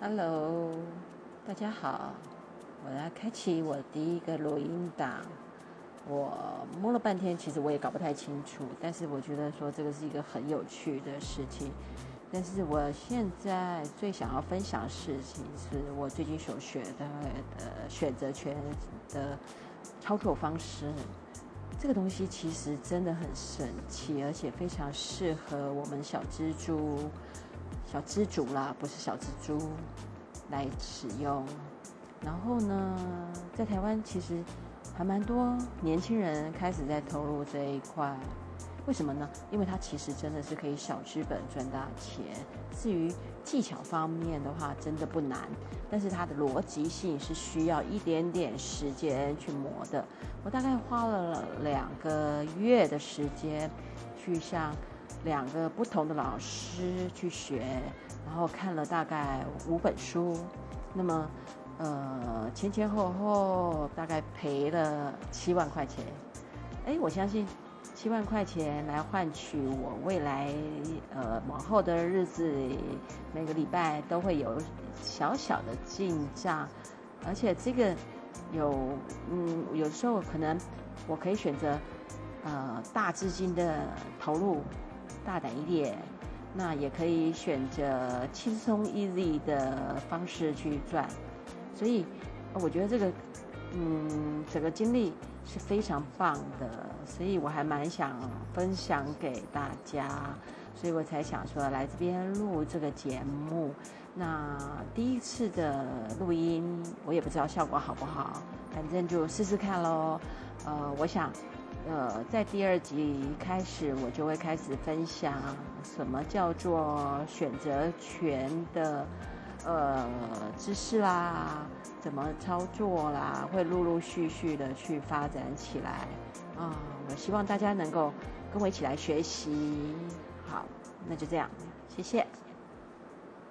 Hello，大家好，我来开启我第一个录音档。我摸了半天，其实我也搞不太清楚，但是我觉得说这个是一个很有趣的事情。但是我现在最想要分享的事情，是我最近所学的呃选择权的操作方式。这个东西其实真的很神奇，而且非常适合我们小蜘蛛。小蜘蛛啦，不是小蜘蛛来使用。然后呢，在台湾其实还蛮多年轻人开始在投入这一块。为什么呢？因为它其实真的是可以小资本赚大钱。至于技巧方面的话，真的不难，但是它的逻辑性是需要一点点时间去磨的。我大概花了两个月的时间去向。两个不同的老师去学，然后看了大概五本书，那么呃前前后后大概赔了七万块钱。哎，我相信七万块钱来换取我未来呃往后的日子每个礼拜都会有小小的进账，而且这个有嗯有时候可能我可以选择呃大资金的投入。大胆一点，那也可以选择轻松 easy 的方式去赚，所以我觉得这个，嗯，整个经历是非常棒的，所以我还蛮想分享给大家，所以我才想说来这边录这个节目。那第一次的录音，我也不知道效果好不好，反正就试试看喽。呃，我想。呃，在第二集开始，我就会开始分享什么叫做选择权的呃知识啦，怎么操作啦，会陆陆续续的去发展起来啊。我希望大家能够跟我一起来学习。好，那就这样，谢谢。